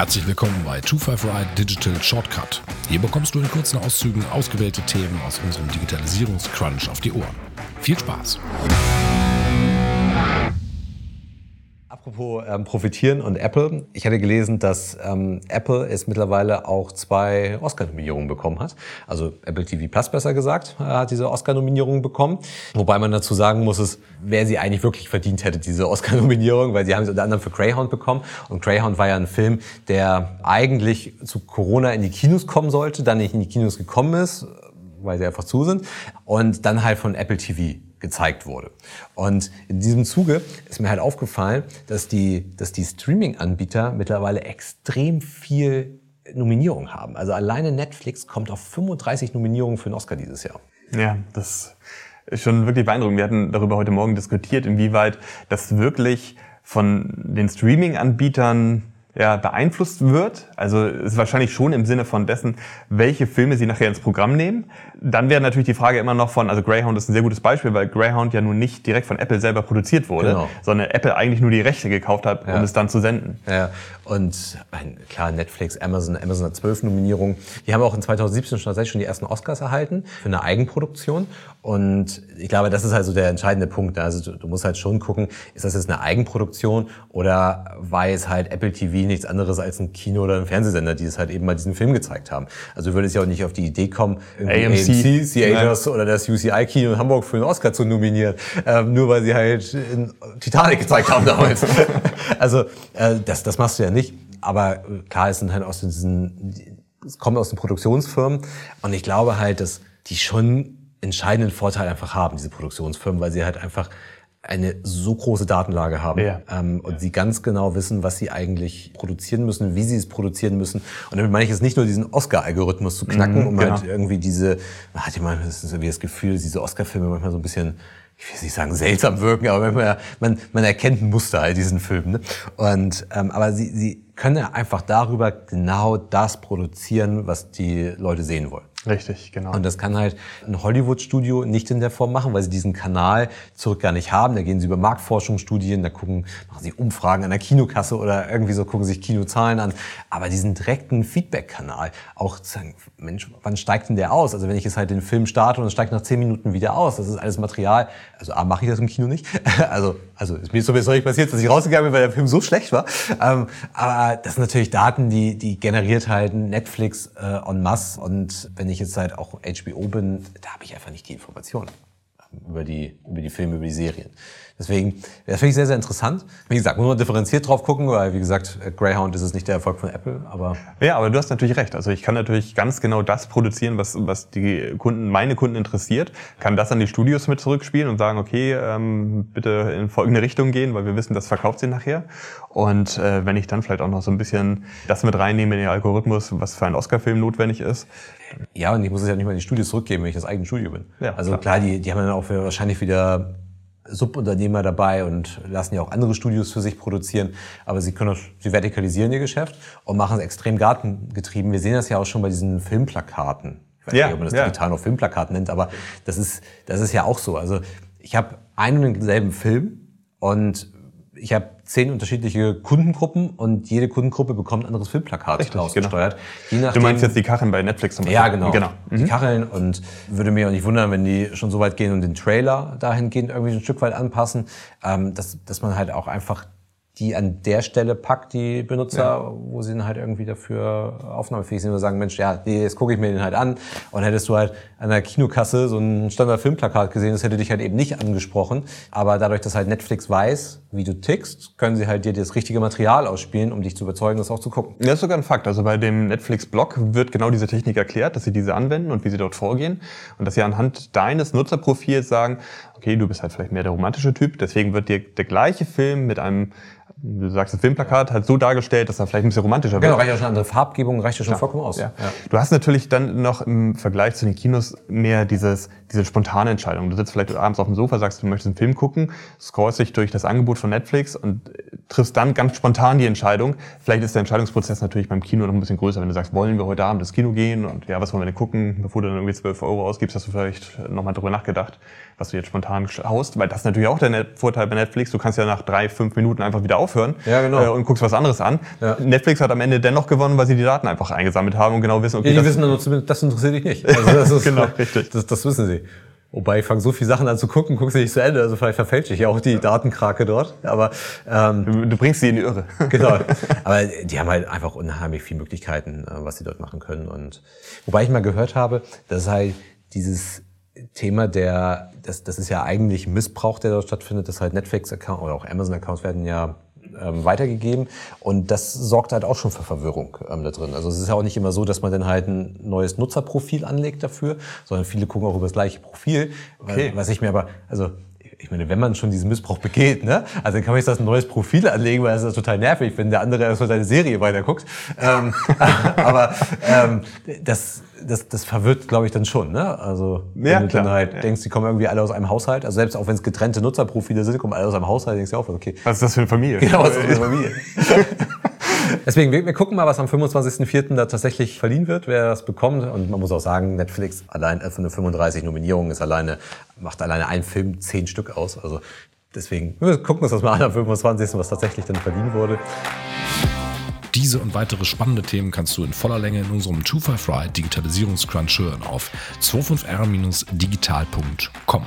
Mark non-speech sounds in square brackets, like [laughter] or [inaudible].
Herzlich willkommen bei 255 Ride Digital Shortcut. Hier bekommst du in kurzen Auszügen ausgewählte Themen aus unserem Digitalisierungscrunch auf die Ohren. Viel Spaß! Apropos ähm, profitieren und Apple. Ich hatte gelesen, dass ähm, Apple es mittlerweile auch zwei Oscar-Nominierungen bekommen hat. Also Apple TV Plus besser gesagt, äh, hat diese Oscar-Nominierung bekommen. Wobei man dazu sagen muss, ist, wer sie eigentlich wirklich verdient hätte, diese Oscar-Nominierung, weil sie haben sie unter anderem für Greyhound bekommen. Und Greyhound war ja ein Film, der eigentlich zu Corona in die Kinos kommen sollte, dann nicht in die Kinos gekommen ist, weil sie einfach zu sind. Und dann halt von Apple TV gezeigt wurde. Und in diesem Zuge ist mir halt aufgefallen, dass die, dass die Streaming-Anbieter mittlerweile extrem viel Nominierung haben. Also alleine Netflix kommt auf 35 Nominierungen für den Oscar dieses Jahr. Ja, das ist schon wirklich beeindruckend. Wir hatten darüber heute Morgen diskutiert, inwieweit das wirklich von den Streaming-Anbietern ja, beeinflusst wird. Also ist wahrscheinlich schon im Sinne von dessen, welche Filme sie nachher ins Programm nehmen. Dann wäre natürlich die Frage immer noch von, also Greyhound ist ein sehr gutes Beispiel, weil Greyhound ja nun nicht direkt von Apple selber produziert wurde, genau. sondern Apple eigentlich nur die Rechte gekauft hat, ja. um es dann zu senden. Ja, und klar, Netflix, Amazon, Amazon hat zwölf Nominierungen. Die haben auch in 2017 schon tatsächlich schon die ersten Oscars erhalten für eine Eigenproduktion. Und ich glaube, das ist also der entscheidende Punkt. Also du, du musst halt schon gucken, ist das jetzt eine Eigenproduktion oder war jetzt halt Apple TV nichts anderes als ein Kino- oder ein Fernsehsender, die es halt eben mal diesen Film gezeigt haben. Also du würdest ja auch nicht auf die Idee kommen, AMC, AMC Theaters oder das UCI-Kino in Hamburg für einen Oscar zu nominieren, ähm, nur weil sie halt in Titanic gezeigt haben damals. [laughs] also äh, das, das machst du ja nicht. Aber äh, klar, es sind halt aus diesen, es kommt aus den Produktionsfirmen und ich glaube halt, dass die schon entscheidenden Vorteil einfach haben, diese Produktionsfirmen, weil sie halt einfach eine so große Datenlage haben ja. ähm, und ja. sie ganz genau wissen, was sie eigentlich produzieren müssen, wie sie es produzieren müssen. Und damit meine ich jetzt nicht nur diesen Oscar-Algorithmus zu knacken, mhm, um genau. halt irgendwie diese, man hat ja manchmal das, ist das Gefühl, dass diese Oscar-Filme manchmal so ein bisschen ich will nicht sagen seltsam wirken, aber man, man, man erkennt ein Muster all diesen Filmen. Ne? Und ähm, aber sie, sie können ja einfach darüber genau das produzieren, was die Leute sehen wollen. Richtig, genau. Und das kann halt ein Hollywood-Studio nicht in der Form machen, weil sie diesen Kanal zurück gar nicht haben. Da gehen sie über Marktforschungsstudien, da gucken, machen sie Umfragen an der Kinokasse oder irgendwie so gucken sich Kinozahlen an. Aber diesen direkten Feedback-Kanal, auch zu sagen, Mensch, wann steigt denn der aus? Also wenn ich jetzt halt den Film starte und es steigt nach zehn Minuten wieder aus, das ist alles Material. Also A, mache ich das im Kino nicht. [laughs] also, also ist mir sowieso nicht passiert, dass ich rausgegangen bin, weil der Film so schlecht war. Ähm, aber das sind natürlich Daten, die, die generiert halt Netflix äh, en masse. Und wenn ich jetzt halt auch HBO bin, da habe ich einfach nicht die Informationen über die, über die Filme, über die Serien. Deswegen, das finde ich sehr, sehr interessant. Wie gesagt, muss man differenziert drauf gucken, weil, wie gesagt, Greyhound ist es nicht der Erfolg von Apple, aber. Ja, aber du hast natürlich recht. Also ich kann natürlich ganz genau das produzieren, was, was die Kunden, meine Kunden interessiert, kann das an die Studios mit zurückspielen und sagen, okay, ähm, bitte in folgende Richtung gehen, weil wir wissen, das verkauft sie nachher. Und äh, wenn ich dann vielleicht auch noch so ein bisschen das mit reinnehme in den Algorithmus, was für einen Oscar-Film notwendig ist, ja, und ich muss es ja nicht mal in die Studios zurückgeben, wenn ich das eigene Studio bin. Ja, also klar, klar die, die haben dann auch wahrscheinlich wieder Subunternehmer dabei und lassen ja auch andere Studios für sich produzieren. Aber sie können, sie vertikalisieren ihr Geschäft und machen es extrem gartengetrieben. Wir sehen das ja auch schon bei diesen Filmplakaten. Ich weiß ja, nicht, ob man das ja. digital noch Filmplakat nennt, aber das ist, das ist ja auch so. Also ich habe einen und denselben Film und ich habe zehn unterschiedliche Kundengruppen und jede Kundengruppe bekommt ein anderes Filmplakat Richtig, ausgesteuert. Genau. du meinst jetzt die Kacheln bei Netflix zum Beispiel? Ja, genau. genau. Mhm. Die Kacheln und würde mir auch nicht wundern, wenn die schon so weit gehen und den Trailer dahingehend irgendwie ein Stück weit anpassen, ähm, dass, dass man halt auch einfach die an der Stelle packt, die Benutzer, ja. wo sie dann halt irgendwie dafür aufnahmefähig sind und sagen, Mensch, ja, jetzt gucke ich mir den halt an. Und hättest du halt an der Kinokasse so ein Standard-Filmplakat gesehen, das hätte dich halt eben nicht angesprochen. Aber dadurch, dass halt Netflix weiß, wie du tickst, können sie halt dir das richtige Material ausspielen, um dich zu überzeugen, das auch zu gucken. Das ist sogar ein Fakt. Also bei dem Netflix-Blog wird genau diese Technik erklärt, dass sie diese anwenden und wie sie dort vorgehen. Und dass sie anhand deines Nutzerprofils sagen, okay, du bist halt vielleicht mehr der romantische Typ, deswegen wird dir der gleiche Film mit einem du sagst, das Filmplakat halt so dargestellt, dass er vielleicht ein bisschen romantischer wird. Genau, reicht ja schon andere Farbgebung, reicht ja schon ja. vollkommen aus. Ja. Ja. Du hast natürlich dann noch im Vergleich zu den Kinos mehr dieses, diese spontane Entscheidung. Du sitzt vielleicht abends auf dem Sofa, sagst, du möchtest einen Film gucken, scrollst dich durch das Angebot von Netflix und triffst dann ganz spontan die Entscheidung. Vielleicht ist der Entscheidungsprozess natürlich beim Kino noch ein bisschen größer, wenn du sagst, wollen wir heute Abend ins Kino gehen und ja, was wollen wir denn gucken, bevor du dann irgendwie 12 Euro ausgibst, hast du vielleicht nochmal drüber nachgedacht, was du jetzt spontan haust, weil das ist natürlich auch der Vorteil bei Netflix, du kannst ja nach drei, fünf Minuten einfach wieder aufhören ja, genau. äh, und guckst was anderes an. Ja. Netflix hat am Ende dennoch gewonnen, weil sie die Daten einfach eingesammelt haben und genau wissen, okay, ja, die wissen nur zumindest, das interessiert dich nicht. [laughs] Also das ist, genau, richtig. Das, das wissen sie. Wobei ich fange so viele Sachen an zu gucken, guckst du nicht zu Ende, also vielleicht verfälsche ich ja auch die Datenkrake dort. Aber ähm, du, du bringst sie in die Irre. genau. [laughs] Aber die haben halt einfach unheimlich viele Möglichkeiten, äh, was sie dort machen können. Und wobei ich mal gehört habe, dass halt dieses Thema der, das, das ist ja eigentlich Missbrauch, der dort stattfindet, dass halt Netflix-Account oder auch Amazon-Accounts werden ja ähm, weitergegeben. Und das sorgt halt auch schon für Verwirrung ähm, da drin. Also es ist ja auch nicht immer so, dass man dann halt ein neues Nutzerprofil anlegt dafür, sondern viele gucken auch über das gleiche Profil. Okay. Was ich mir aber, also ich meine, wenn man schon diesen Missbrauch begeht, ne, also dann kann man sich das ein neues Profil anlegen, weil das ist total nervig, wenn der andere erstmal seine Serie weiterguckt. ähm, [laughs] aber ähm, das, das, das verwirrt, glaube ich, dann schon. Ne? Also wenn ja, du klar. dann halt ja. denkst, die kommen irgendwie alle aus einem Haushalt, also selbst auch wenn es getrennte Nutzerprofile sind, kommen alle aus einem Haushalt, denkst du auch, okay. Was ist das für eine Familie? [laughs] Genau, was ist das für eine [laughs] Familie? [laughs] Deswegen, wir, wir gucken mal, was am 25.04. da tatsächlich verliehen wird, wer das bekommt. Und man muss auch sagen, Netflix allein für eine 35 Nominierungen ist alleine, macht alleine ein Film zehn Stück aus. Also deswegen, wir gucken uns das mal an am 25., was tatsächlich dann verliehen wurde. Diese und weitere spannende Themen kannst du in voller Länge in unserem 255 Digitalisierungscrunch hören auf 25r-digital.com.